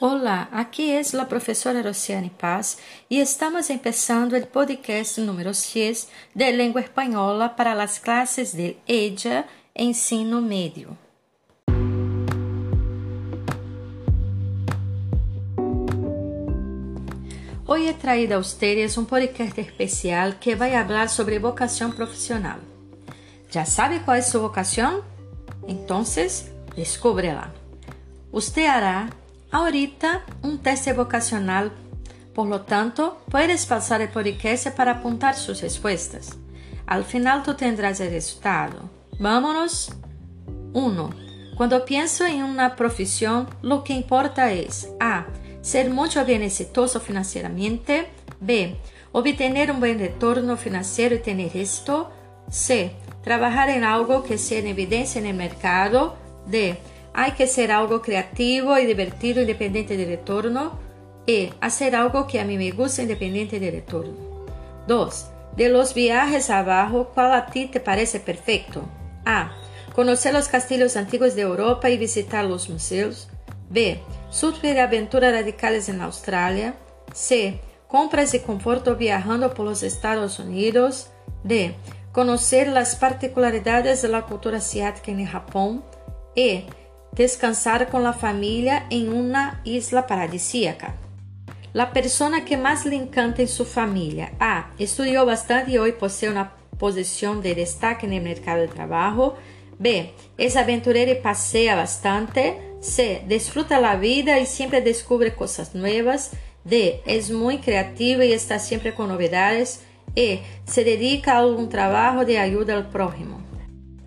Olá, aqui é a professora Rociane Paz e estamos começando o podcast número 6 de língua espanhola para as classes de EJA Ensino Médio. Hoje he traído a ustedes um podcast especial que vai falar sobre vocação profissional. Já sabe qual é sua vocação? Então, descubra-la. Usted hará ahorita um teste vocacional, por lo tanto, puedes pasar el podcast para apuntar sus respuestas. Al final tú tendrás el resultado. Vámonos. 1. Cuando pienso en una profesión, lo que importa es A. Ser mucho bien exitoso financieramente. B. Obtener un buen retorno financiero y tener esto. C. Trabajar en algo que sea en evidencia en el mercado. D Hay que ser algo creativo y divertido independiente de retorno. E. Hacer algo que a mí me gusta independiente de retorno. 2. De los viajes abajo, ¿cuál a ti te parece perfecto? A. Conocer los castillos antiguos de Europa y visitar los museos. B. Super aventuras radicales en Australia. C. Compras y conforto viajando por los Estados Unidos. D. Conocer las particularidades de la cultura asiática en Japón. E descansar com a família em uma isla paradisíaca. La persona que mais lhe encanta em sua família. A. Estudiou bastante e hoje possui uma posição de destaque no mercado de trabalho. B. É aventureira e passeia bastante. C. Desfruta a vida e sempre descobre coisas novas. D. É muito criativa e está sempre com novidades. E. Se dedica a algum trabalho de ajuda ao próximo.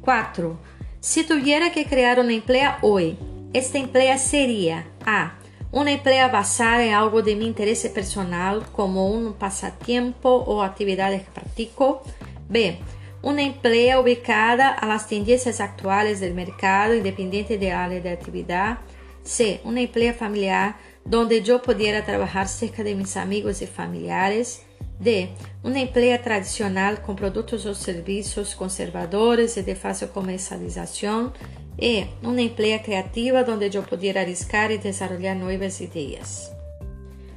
4. Si tuviera que crear una emplea hoy, esta emplea sería A. Una emplea basada en algo de mi interés personal, como un pasatiempo o actividad que practico. B. Una emplea ubicada a las tendencias actuales del mercado, independiente de área de actividad. C. Una emplea familiar, donde yo pudiera trabajar cerca de mis amigos y familiares. D. Uma empresa tradicional com produtos ou serviços conservadores e de fácil comercialização. E uma empresa criativa onde eu puder arriscar e desenvolver novas ideias.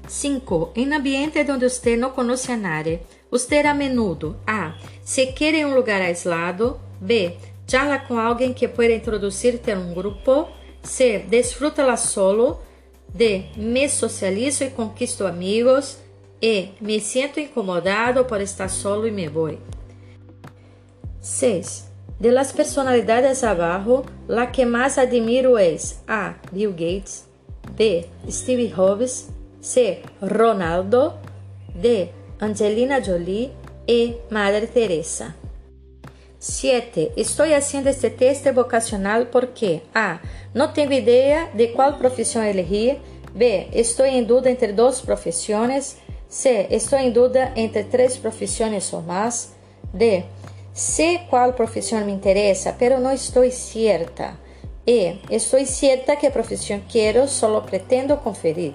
5. Em ambiente onde você não conhece a nadie, você a menudo A. Se quer em um lugar aislado. B. Charla com alguém que pueda introduzir-te um grupo. C. Desfruta-la solo. D. Me socializo e conquisto amigos. E. Me siento incomodado por estar solo y me voy. 6. De las personalidades abajo, la que más admiro es A. Bill Gates, B. Steve Jobs, C. Ronaldo, D. Angelina Jolie e Madre Teresa. 7. Estou haciendo este teste vocacional porque A. Não tenho ideia de qual profissão elegir. B. Estou em dúvida entre duas profissões. C. Estou em dúvida entre três profissões ou mais. D. Sé qual profissão me interessa, pero não estou certa. E. Estou certa que profissão quero, solo pretendo conferir.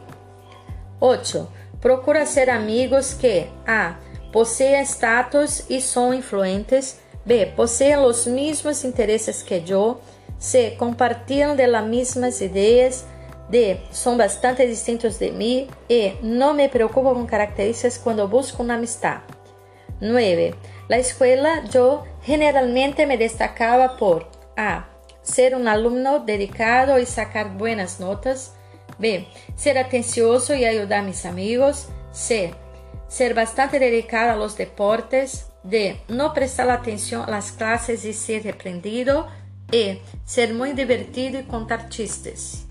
8. Procura ser amigos que A. Possuem status e são influentes. B. Possuem os mesmos interesses que eu. C. Compartilham de las mesmas ideias. D. São bastante distintos de mim. E. Não me preocupo com características quando busco uma amistad. 9. La escuela yo generalmente me destacaba por A. Ser un alumno dedicado y sacar buenas notas. B. Ser atencioso y ayudar a mis amigos. C. Ser bastante dedicado a los deportes. D. No prestar atención a las clases y ser reprendido. E. Ser muy divertido y contar chistes.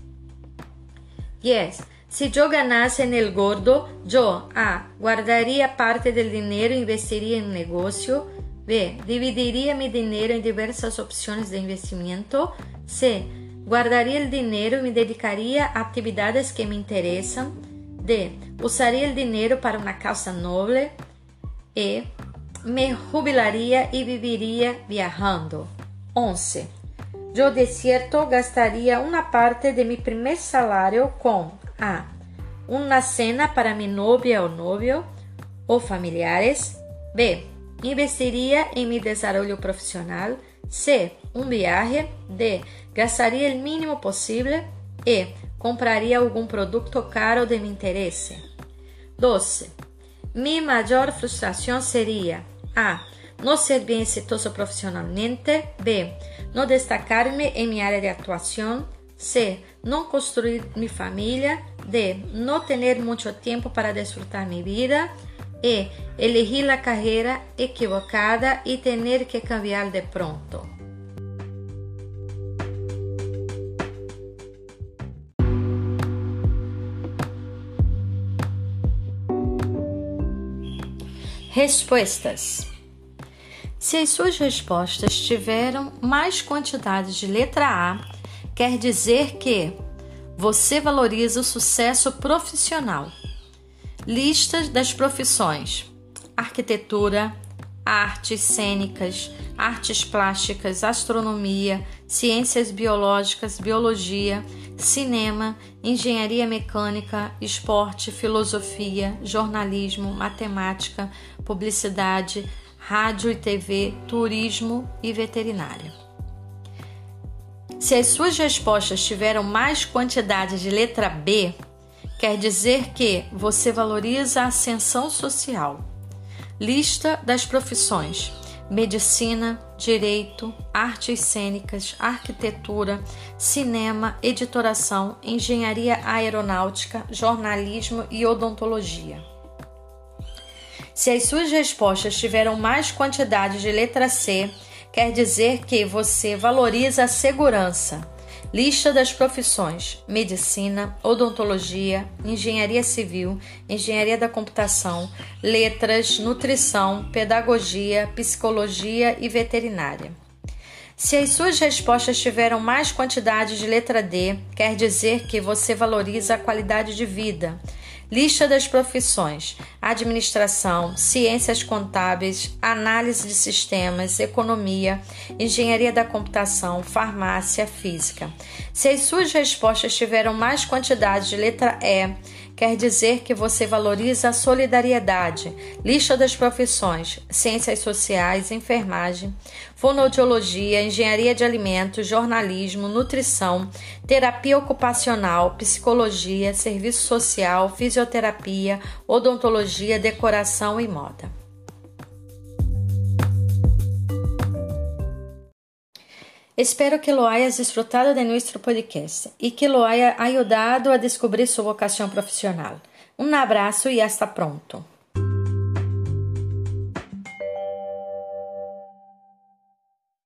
Yes. Si yo ganase en el gordo, yo A. Guardaría parte del dinero e investiría en negocio. B. Dividiría mi dinero en diversas opciones de investimento. C. Guardaría el dinero y me dedicaría a actividades que me interesan. D. Usaría el dinero para una causa noble. E. Me jubilaría y viviría viajando. 11. Yo de cierto gastaría una parte de mi primer salario con A. Una cena para mi novia o novio o familiares. B. Investiría en mi desarrollo profesional. C. Un viaje. D. Gastaría el mínimo posible. E. compraria algum produto caro de meu interesse? 12. Mi maior frustração seria A. Não ser bem exitoso profissionalmente. B. Não destacar-me em minha área de atuação. C. Não construir minha família. D. Não ter muito tempo para desfrutar minha vida. E. Elegir a carreira equivocada e ter que cambiar de pronto. Respostas. Se as suas respostas tiveram mais quantidade de letra A, quer dizer que você valoriza o sucesso profissional. Listas das profissões: arquitetura, artes cênicas, artes plásticas, astronomia, ciências biológicas, biologia, cinema, engenharia mecânica, esporte, filosofia, jornalismo, matemática, publicidade, rádio e TV, turismo e veterinária. Se as suas respostas tiveram mais quantidade de letra B, quer dizer que você valoriza a ascensão social. Lista das profissões: medicina, direito, artes cênicas, arquitetura, cinema, editoração, engenharia aeronáutica, jornalismo e odontologia. Se as suas respostas tiveram mais quantidade de letra C, quer dizer que você valoriza a segurança. Lista das profissões: medicina, odontologia, engenharia civil, engenharia da computação, letras, nutrição, pedagogia, psicologia e veterinária. Se as suas respostas tiveram mais quantidade de letra D, quer dizer que você valoriza a qualidade de vida. Lista das profissões: administração, ciências contábeis, análise de sistemas, economia, engenharia da computação, farmácia, física. Se as suas respostas tiveram mais quantidade de letra E, quer dizer que você valoriza a solidariedade. Lista das profissões: ciências sociais, enfermagem, fonoaudiologia, engenharia de alimentos, jornalismo, nutrição, terapia ocupacional, psicologia, serviço social, fisioterapia, odontologia, decoração e moda. Espero que lo hayas disfrutado de nuestro podcast y que lo haya ayudado a descubrir su vocación profesional. Un abrazo y hasta pronto.